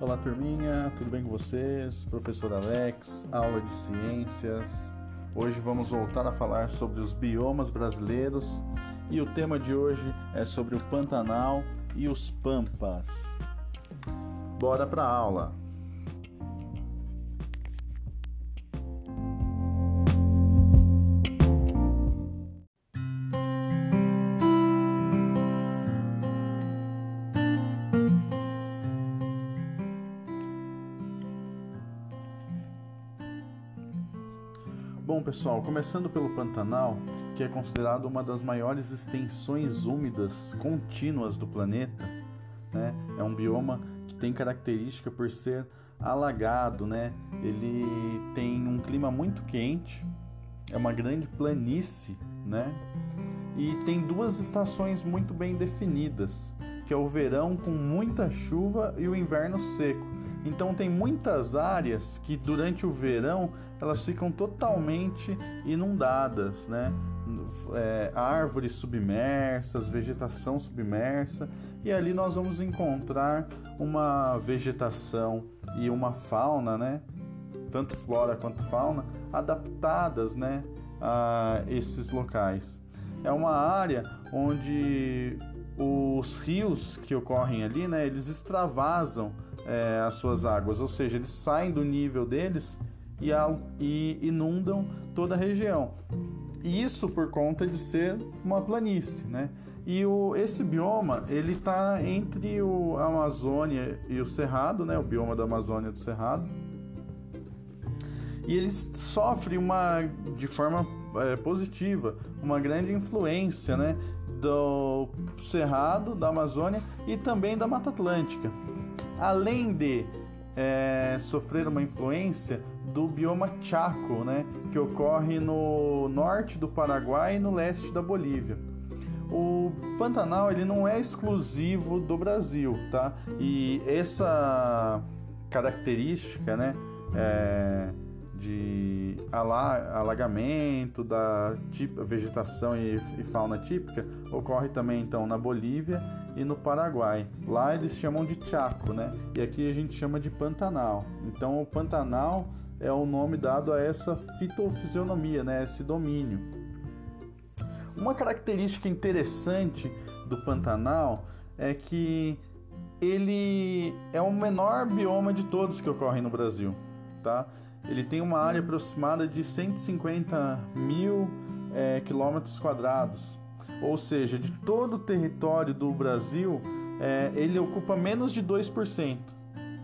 Olá, turminha, tudo bem com vocês? Professor Alex, aula de ciências. Hoje vamos voltar a falar sobre os biomas brasileiros e o tema de hoje é sobre o Pantanal e os Pampas. Bora para a aula! Bom, pessoal, começando pelo Pantanal, que é considerado uma das maiores extensões úmidas contínuas do planeta, né? É um bioma que tem característica por ser alagado, né? Ele tem um clima muito quente, é uma grande planície, né? E tem duas estações muito bem definidas, que é o verão com muita chuva e o inverno seco. Então tem muitas áreas que durante o verão elas ficam totalmente inundadas, né? É, árvores submersas, vegetação submersa, e ali nós vamos encontrar uma vegetação e uma fauna, né? Tanto flora quanto fauna adaptadas, né? A esses locais. É uma área onde os rios que ocorrem ali, né? Eles extravasam é, as suas águas, ou seja, eles saem do nível deles e, e inundam toda a região. Isso por conta de ser uma planície, né? E o, esse bioma ele está entre o, a Amazônia e o Cerrado, né? O bioma da Amazônia e do Cerrado. E ele sofre uma de forma é, positiva uma grande influência, né? Do Cerrado, da Amazônia e também da Mata Atlântica. Além de é, sofrer uma influência do bioma Chaco, né, que ocorre no norte do Paraguai e no leste da Bolívia. O Pantanal ele não é exclusivo do Brasil, tá? E essa característica, né, é, de alagamento da vegetação e fauna típica ocorre também então na Bolívia e no Paraguai. Lá eles chamam de Chaco, né? E aqui a gente chama de Pantanal. Então o Pantanal é o nome dado a essa fitofisionomia, né? Esse domínio. Uma característica interessante do Pantanal é que ele é o menor bioma de todos que ocorrem no Brasil, tá? Ele tem uma área aproximada de 150 mil é, quilômetros quadrados, ou seja, de todo o território do Brasil, é, ele ocupa menos de 2%.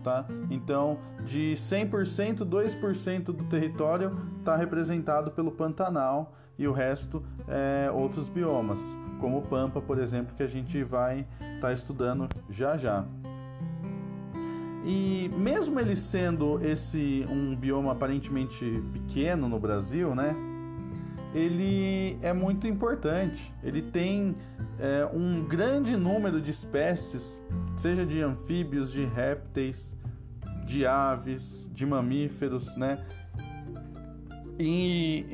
Tá? Então, de 100%, 2% do território está representado pelo Pantanal e o resto é outros biomas, como o Pampa, por exemplo, que a gente vai estar tá estudando já já. E mesmo ele sendo esse um bioma aparentemente pequeno no Brasil, né? Ele é muito importante. Ele tem é, um grande número de espécies, seja de anfíbios, de répteis, de aves, de mamíferos, né? E,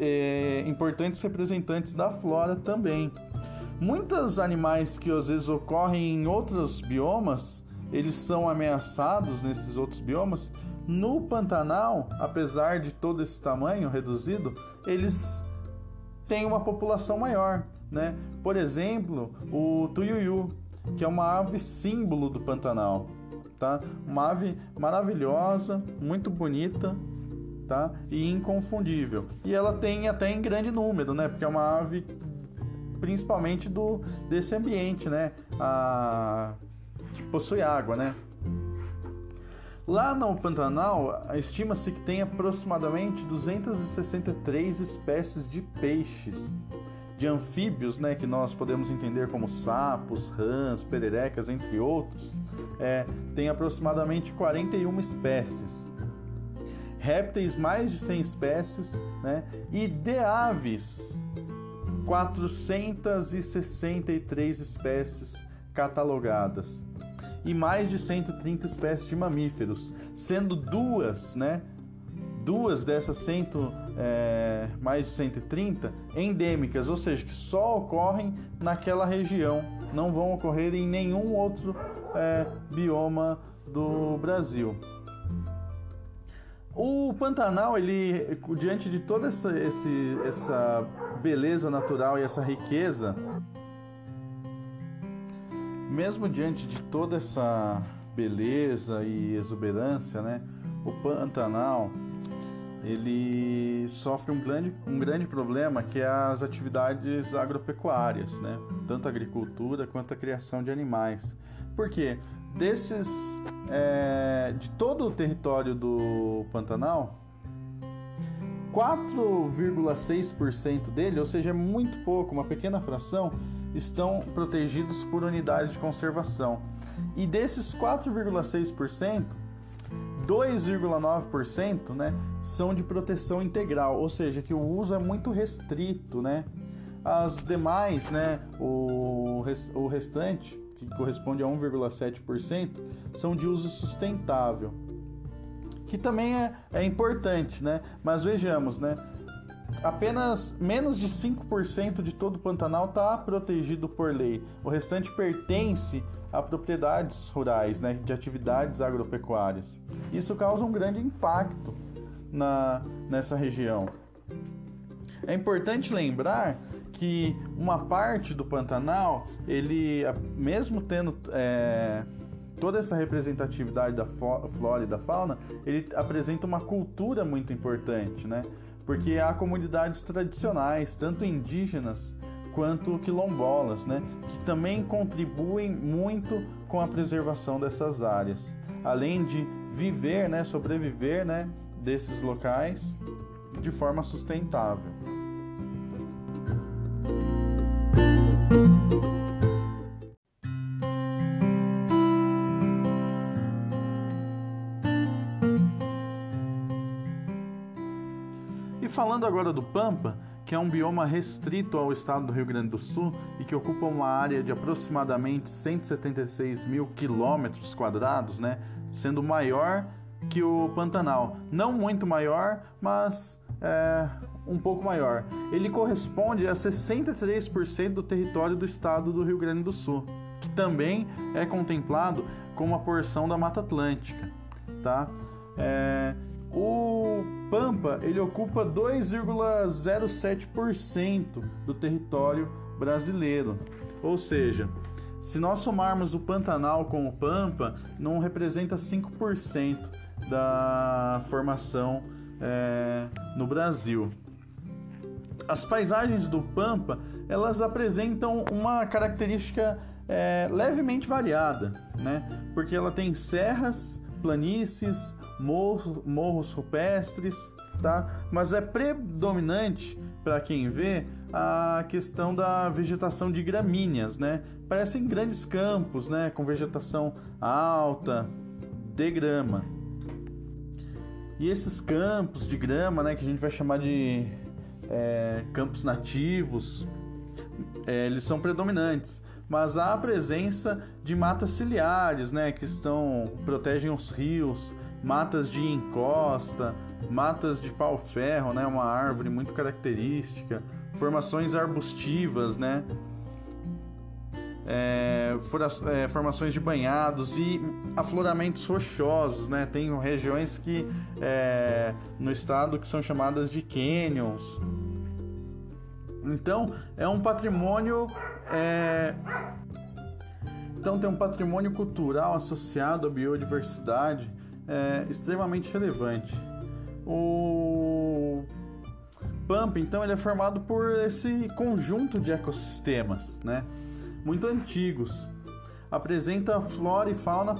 é, importantes representantes da flora também. Muitos animais que às vezes ocorrem em outros biomas eles são ameaçados nesses outros biomas. No Pantanal, apesar de todo esse tamanho reduzido, eles têm uma população maior, né? Por exemplo, o tuiuiu, que é uma ave símbolo do Pantanal, tá? Uma ave maravilhosa, muito bonita, tá? E inconfundível. E ela tem até em grande número, né? Porque é uma ave principalmente do desse ambiente, né? A que possui água, né? Lá no Pantanal, estima-se que tem aproximadamente 263 espécies de peixes, de anfíbios, né, que nós podemos entender como sapos, rãs, pererecas, entre outros, é, tem aproximadamente 41 espécies. Répteis, mais de 100 espécies, né, e de aves, 463 espécies catalogadas e mais de 130 espécies de mamíferos, sendo duas, né? Duas dessas cento, é, mais de 130 endêmicas, ou seja, que só ocorrem naquela região, não vão ocorrer em nenhum outro é, bioma do Brasil. O Pantanal, ele, diante de toda essa, esse, essa beleza natural e essa riqueza, mesmo diante de toda essa beleza e exuberância, né, o Pantanal ele sofre um grande, um grande problema que é as atividades agropecuárias, né? tanto a agricultura quanto a criação de animais. Por quê? Desses, é, de todo o território do Pantanal, 4,6% dele, ou seja, é muito pouco, uma pequena fração, estão protegidos por unidades de conservação. E desses 4,6%, 2,9% né, são de proteção integral, ou seja, que o uso é muito restrito, né? As demais, né, o, o restante, que corresponde a 1,7%, são de uso sustentável, que também é, é importante, né? Mas vejamos, né? Apenas menos de 5% de todo o Pantanal está protegido por lei. O restante pertence a propriedades rurais, né, de atividades agropecuárias. Isso causa um grande impacto na, nessa região. É importante lembrar que uma parte do Pantanal, ele, mesmo tendo é, toda essa representatividade da flora e da fauna, ele apresenta uma cultura muito importante, né? Porque há comunidades tradicionais, tanto indígenas quanto quilombolas, né, que também contribuem muito com a preservação dessas áreas, além de viver, né, sobreviver, né, desses locais de forma sustentável. Falando agora do Pampa, que é um bioma restrito ao estado do Rio Grande do Sul e que ocupa uma área de aproximadamente 176 mil quilômetros quadrados, né? Sendo maior que o Pantanal. Não muito maior, mas é, um pouco maior. Ele corresponde a 63% do território do estado do Rio Grande do Sul, que também é contemplado como uma porção da Mata Atlântica, tá? É, o Pampa ele ocupa 2,07% do território brasileiro. Ou seja, se nós somarmos o Pantanal com o Pampa, não representa 5% da formação é, no Brasil. As paisagens do Pampa elas apresentam uma característica é, levemente variada, né? Porque ela tem serras, planícies, morros, morros rupestres, tá? Mas é predominante para quem vê a questão da vegetação de gramíneas, né? Parecem grandes campos, né? Com vegetação alta, de grama. E esses campos de grama, né? Que a gente vai chamar de é, campos nativos, é, eles são predominantes mas há a presença de matas ciliares, né, que estão protegem os rios, matas de encosta, matas de pau-ferro, né, uma árvore muito característica, formações arbustivas, né, é, é, formações de banhados e afloramentos rochosos, né? Tem regiões que é, no estado que são chamadas de canyons. Então é um patrimônio é... Então tem um patrimônio cultural associado à biodiversidade é, extremamente relevante. O Pampa, então, ele é formado por esse conjunto de ecossistemas, né? Muito antigos. Apresenta flora e fauna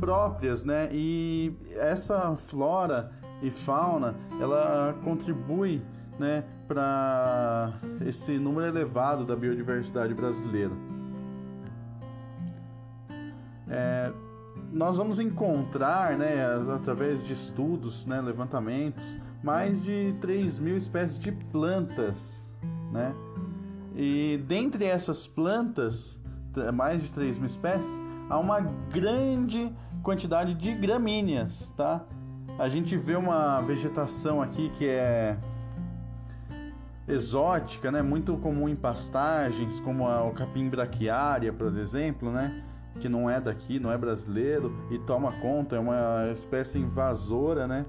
próprias, né? E essa flora e fauna, ela contribui, né, para esse número elevado da biodiversidade brasileira. É, nós vamos encontrar, né, através de estudos, né, levantamentos, mais de 3 mil espécies de plantas, né? E dentre essas plantas, mais de 3 mil espécies, há uma grande quantidade de gramíneas, tá? A gente vê uma vegetação aqui que é exótica, né? Muito comum em pastagens, como a, o capim braquiária, por exemplo, né? Que não é daqui, não é brasileiro e toma conta, é uma espécie invasora, né?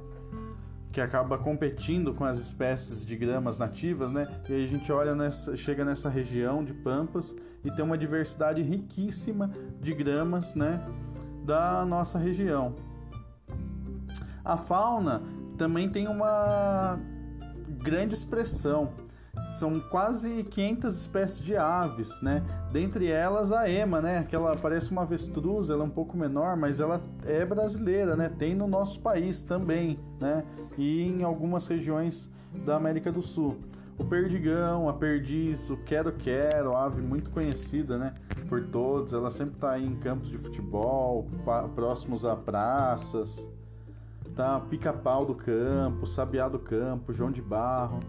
Que acaba competindo com as espécies de gramas nativas, né? E aí a gente olha nessa, chega nessa região de pampas e tem uma diversidade riquíssima de gramas, né? Da nossa região. A fauna também tem uma grande expressão. São quase 500 espécies de aves, né? Dentre elas a ema, né? Que ela parece uma avestruz, ela é um pouco menor, mas ela é brasileira, né? Tem no nosso país também, né? E em algumas regiões da América do Sul. O perdigão, a perdiz, o quero-quero, ave muito conhecida, né? Por todos. Ela sempre está em campos de futebol, próximos a praças tá? Pica-pau do campo, sabiá do campo, João de Barro.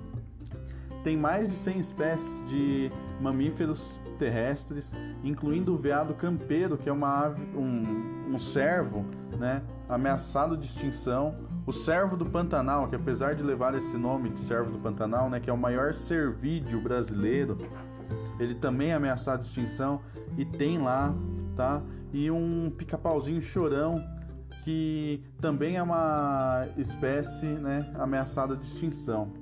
Tem mais de 100 espécies de mamíferos terrestres, incluindo o veado campeiro, que é uma ave, um, um cervo, né, ameaçado de extinção. O cervo do Pantanal, que apesar de levar esse nome de cervo do Pantanal, né, que é o maior cervídeo brasileiro, ele também é ameaçado de extinção e tem lá, tá? E um pica-pauzinho chorão que também é uma espécie né, ameaçada de extinção.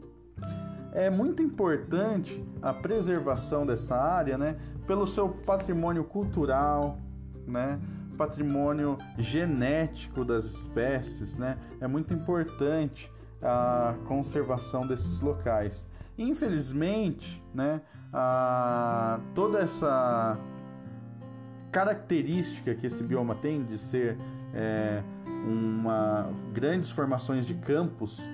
É muito importante a preservação dessa área né, pelo seu patrimônio cultural, né, patrimônio genético das espécies. Né, é muito importante a conservação desses locais. Infelizmente, né, a, toda essa característica que esse bioma tem de ser é, uma grandes formações de campos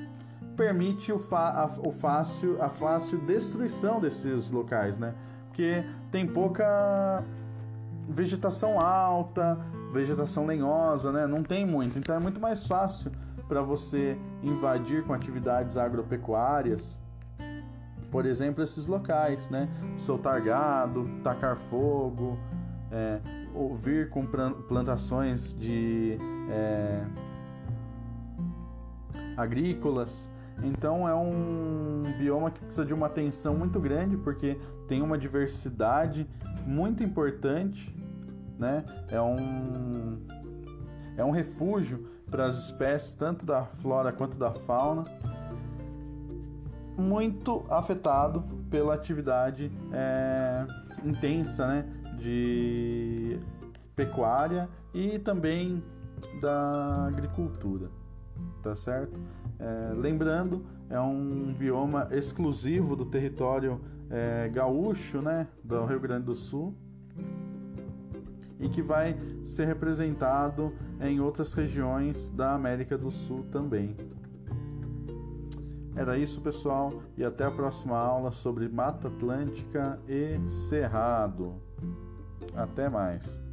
permite o, a, o fácil, a fácil destruição desses locais, né? Porque tem pouca vegetação alta, vegetação lenhosa, né? Não tem muito, então é muito mais fácil para você invadir com atividades agropecuárias, por exemplo, esses locais, né? Soltar gado, tacar fogo, é, vir com plantações de é, agrícolas. Então é um bioma que precisa de uma atenção muito grande porque tem uma diversidade muito importante, né? É um é um refúgio para as espécies tanto da flora quanto da fauna, muito afetado pela atividade é, intensa, né? de pecuária e também da agricultura, tá certo? É, lembrando, é um bioma exclusivo do território é, gaúcho, né, do Rio Grande do Sul, e que vai ser representado em outras regiões da América do Sul também. Era isso, pessoal, e até a próxima aula sobre Mata Atlântica e Cerrado. Até mais.